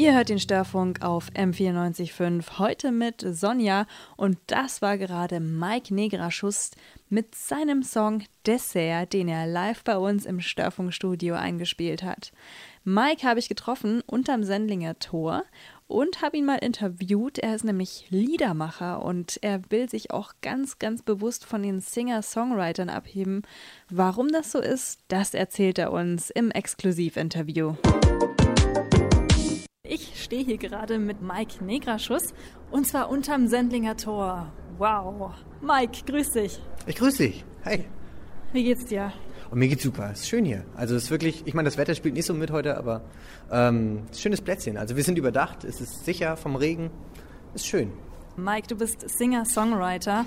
Ihr hört den Störfunk auf M94.5 heute mit Sonja und das war gerade Mike Negraschuss mit seinem Song Dessert, den er live bei uns im Störfunkstudio eingespielt hat. Mike habe ich getroffen unterm Sendlinger Tor und habe ihn mal interviewt. Er ist nämlich Liedermacher und er will sich auch ganz, ganz bewusst von den Singer-Songwritern abheben. Warum das so ist, das erzählt er uns im Exklusivinterview. Ich stehe hier gerade mit Mike Negraschuss und zwar unterm Sendlinger Tor. Wow. Mike, grüß dich. Ich grüße dich. Hey. Wie geht's dir? Und mir geht's super. Es ist schön hier. Also es ist wirklich, ich meine, das Wetter spielt nicht so mit heute, aber ähm, es ist ein schönes Plätzchen. Also wir sind überdacht, es ist sicher vom Regen. Ist schön. Mike, du bist Singer-Songwriter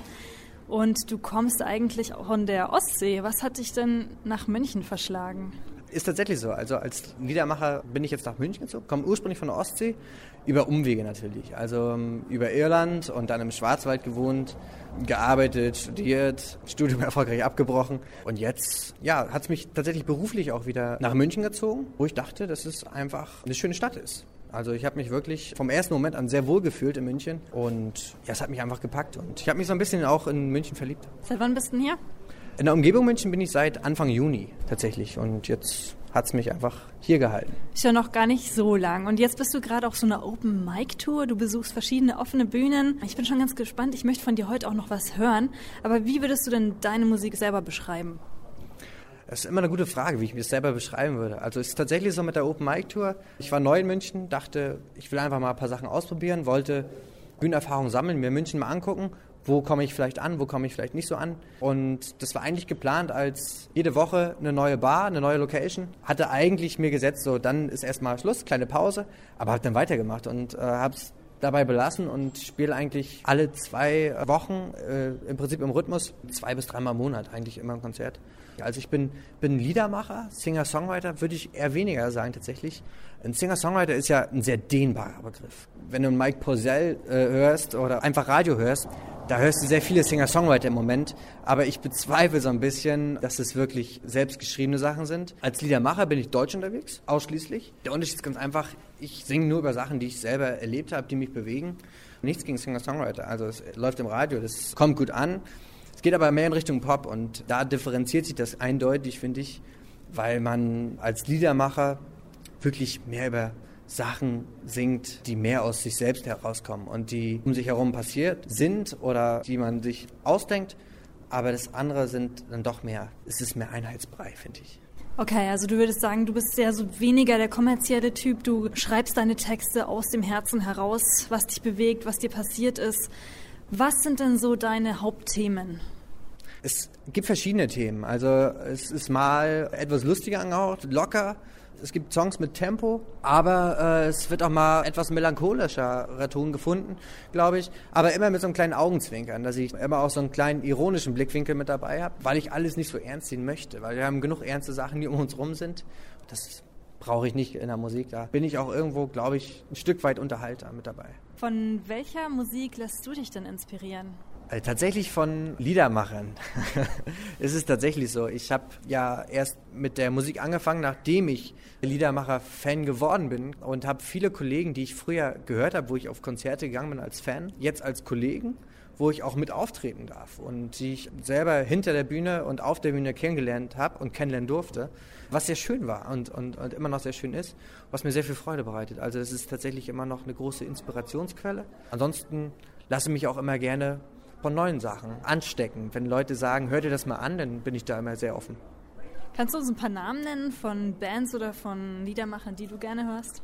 und du kommst eigentlich auch von der Ostsee. Was hat dich denn nach München verschlagen? Ist tatsächlich so. Also als Liedermacher bin ich jetzt nach München gezogen, komme ursprünglich von der Ostsee, über Umwege natürlich. Also ähm, über Irland und dann im Schwarzwald gewohnt, gearbeitet, studiert, Studium erfolgreich abgebrochen. Und jetzt, ja, hat es mich tatsächlich beruflich auch wieder nach München gezogen, wo ich dachte, dass es einfach eine schöne Stadt ist. Also ich habe mich wirklich vom ersten Moment an sehr wohl gefühlt in München und ja, es hat mich einfach gepackt und ich habe mich so ein bisschen auch in München verliebt. Seit wann bist du denn hier? In der Umgebung München bin ich seit Anfang Juni tatsächlich und jetzt hat es mich einfach hier gehalten. Ist ja noch gar nicht so lang. Und jetzt bist du gerade auf so einer Open Mic Tour. Du besuchst verschiedene offene Bühnen. Ich bin schon ganz gespannt. Ich möchte von dir heute auch noch was hören. Aber wie würdest du denn deine Musik selber beschreiben? Das ist immer eine gute Frage, wie ich mir selber beschreiben würde. Also es ist tatsächlich so mit der Open Mic Tour. Ich war neu in München, dachte, ich will einfach mal ein paar Sachen ausprobieren, wollte Bühnenerfahrung sammeln, mir München mal angucken wo komme ich vielleicht an, wo komme ich vielleicht nicht so an. Und das war eigentlich geplant als jede Woche eine neue Bar, eine neue Location. Hatte eigentlich mir gesetzt, so dann ist erstmal Schluss, kleine Pause, aber habe dann weitergemacht und äh, habe es dabei belassen und spiele eigentlich alle zwei Wochen, äh, im Prinzip im Rhythmus, zwei bis dreimal im Monat eigentlich immer ein Konzert. Also ich bin, bin Liedermacher, Singer-Songwriter würde ich eher weniger sagen tatsächlich. Ein Singer-Songwriter ist ja ein sehr dehnbarer Begriff. Wenn du Mike Posell äh, hörst oder einfach Radio hörst, da hörst du sehr viele Singer-Songwriter im Moment, aber ich bezweifle so ein bisschen, dass es wirklich selbstgeschriebene Sachen sind. Als Liedermacher bin ich deutsch unterwegs, ausschließlich. Der Unterschied ist ganz einfach, ich singe nur über Sachen, die ich selber erlebt habe, die mich bewegen. Nichts gegen Singer-Songwriter, also es läuft im Radio, das kommt gut an. Es geht aber mehr in Richtung Pop und da differenziert sich das eindeutig, finde ich, weil man als Liedermacher wirklich mehr über Sachen singt, die mehr aus sich selbst herauskommen und die um sich herum passiert sind oder die man sich ausdenkt. Aber das andere sind dann doch mehr, es ist mehr Einheitsbrei, finde ich. Okay, also du würdest sagen, du bist sehr so weniger der kommerzielle Typ. Du schreibst deine Texte aus dem Herzen heraus, was dich bewegt, was dir passiert ist. Was sind denn so deine Hauptthemen? Es gibt verschiedene Themen. Also es ist mal etwas lustiger angehaucht, locker, es gibt Songs mit Tempo, aber äh, es wird auch mal etwas melancholischer Ton gefunden, glaube ich. Aber immer mit so einem kleinen Augenzwinkern, dass ich immer auch so einen kleinen ironischen Blickwinkel mit dabei habe, weil ich alles nicht so ernst sehen möchte. Weil wir haben genug ernste Sachen, die um uns rum sind. Das brauche ich nicht in der Musik. Da bin ich auch irgendwo, glaube ich, ein Stück weit Unterhalter mit dabei. Von welcher Musik lässt du dich denn inspirieren? Äh, tatsächlich von Liedermachern. es ist tatsächlich so. Ich habe ja erst mit der Musik angefangen, nachdem ich Liedermacher-Fan geworden bin und habe viele Kollegen, die ich früher gehört habe, wo ich auf Konzerte gegangen bin als Fan, jetzt als Kollegen, wo ich auch mit auftreten darf und die ich selber hinter der Bühne und auf der Bühne kennengelernt habe und kennenlernen durfte, was sehr schön war und, und, und immer noch sehr schön ist, was mir sehr viel Freude bereitet. Also es ist tatsächlich immer noch eine große Inspirationsquelle. Ansonsten lasse ich mich auch immer gerne von neuen Sachen anstecken. Wenn Leute sagen, hör dir das mal an, dann bin ich da immer sehr offen. Kannst du uns ein paar Namen nennen von Bands oder von Liedermachern, die du gerne hörst?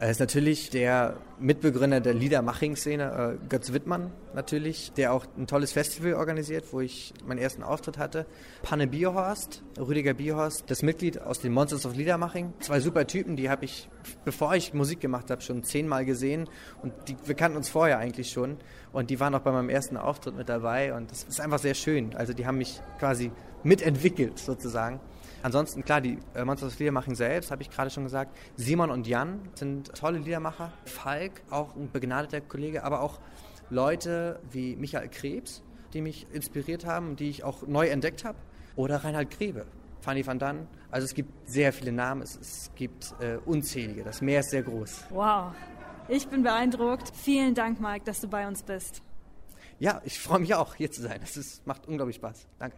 Er ist natürlich der Mitbegründer der Liedermaching-Szene, äh, Götz Wittmann natürlich, der auch ein tolles Festival organisiert, wo ich meinen ersten Auftritt hatte. Panne Bierhorst, Rüdiger Bierhorst, das Mitglied aus den Monsters of Liedermaching. Zwei super Typen, die habe ich, bevor ich Musik gemacht habe, schon zehnmal gesehen und die, wir kannten uns vorher eigentlich schon und die waren auch bei meinem ersten Auftritt mit dabei und das ist einfach sehr schön. Also die haben mich quasi mitentwickelt sozusagen. Ansonsten, klar, die äh, Monsters Liedermachen selbst, habe ich gerade schon gesagt. Simon und Jan sind tolle Liedermacher. Falk, auch ein begnadeter Kollege, aber auch Leute wie Michael Krebs, die mich inspiriert haben, die ich auch neu entdeckt habe. Oder Reinhard Grebe, Fanny van Dann. Also es gibt sehr viele Namen, es, es gibt äh, unzählige. Das Meer ist sehr groß. Wow, ich bin beeindruckt. Vielen Dank, Mike, dass du bei uns bist. Ja, ich freue mich auch, hier zu sein. Es macht unglaublich Spaß. Danke.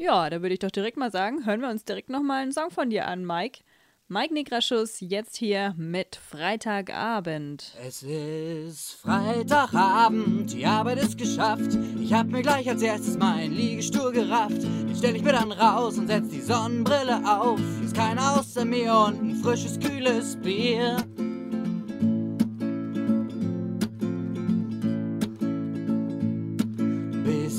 Ja, da würde ich doch direkt mal sagen, hören wir uns direkt nochmal einen Song von dir an, Mike. Mike Negraschuss jetzt hier mit Freitagabend. Es ist Freitagabend, die Arbeit ist geschafft. Ich hab mir gleich als erstes meinen Liegestuhl gerafft. Den stell ich mir dann raus und setz die Sonnenbrille auf. Ist keiner außer mir und ein frisches, kühles Bier.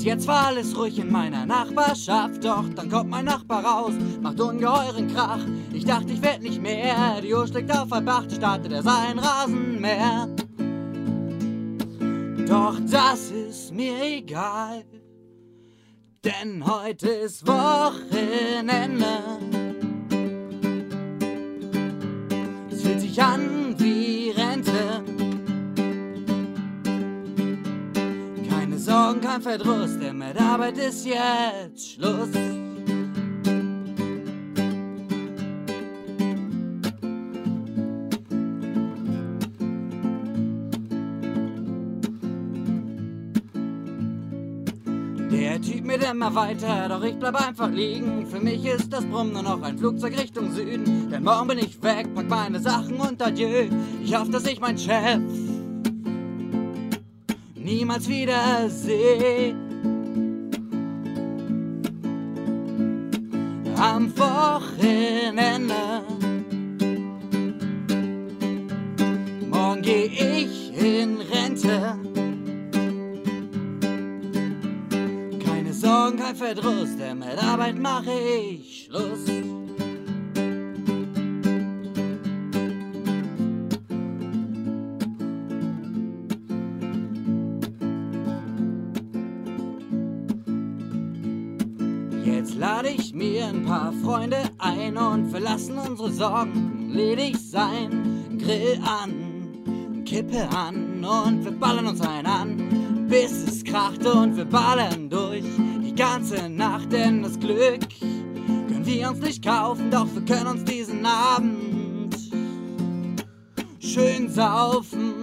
Jetzt war alles ruhig in meiner Nachbarschaft. Doch dann kommt mein Nachbar raus, macht ungeheuren Krach. Ich dachte, ich werd nicht mehr. Die Uhr schlägt auf halb acht, startet er sein Rasenmäher. Doch das ist mir egal. Denn heute ist Wochenende. Kein Verdruss, denn mit Arbeit ist jetzt Schluss. Der Typ mit immer weiter, doch ich bleib einfach liegen. Für mich ist das Brumm nur noch ein Flugzeug Richtung Süden. Denn morgen bin ich weg, pack meine Sachen und adieu. Ich hoffe, dass ich mein Chef niemals wiedersehen. Am Wochenende. Morgen geh ich in Rente. Keine Sorgen, kein Verdruss, denn mit Arbeit mache ich Schluss. Lade ich mir ein paar Freunde ein und wir unsere Sorgen ledig sein. Grill an, Kippe an und wir ballern uns ein an, bis es kracht und wir ballern durch die ganze Nacht, denn das Glück können wir uns nicht kaufen, doch wir können uns diesen Abend schön saufen.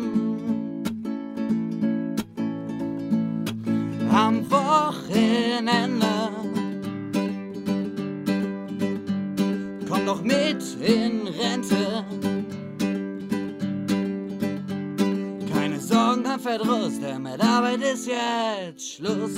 Am Wochenende Verdruss, denn mit Arbeit ist jetzt Schluss.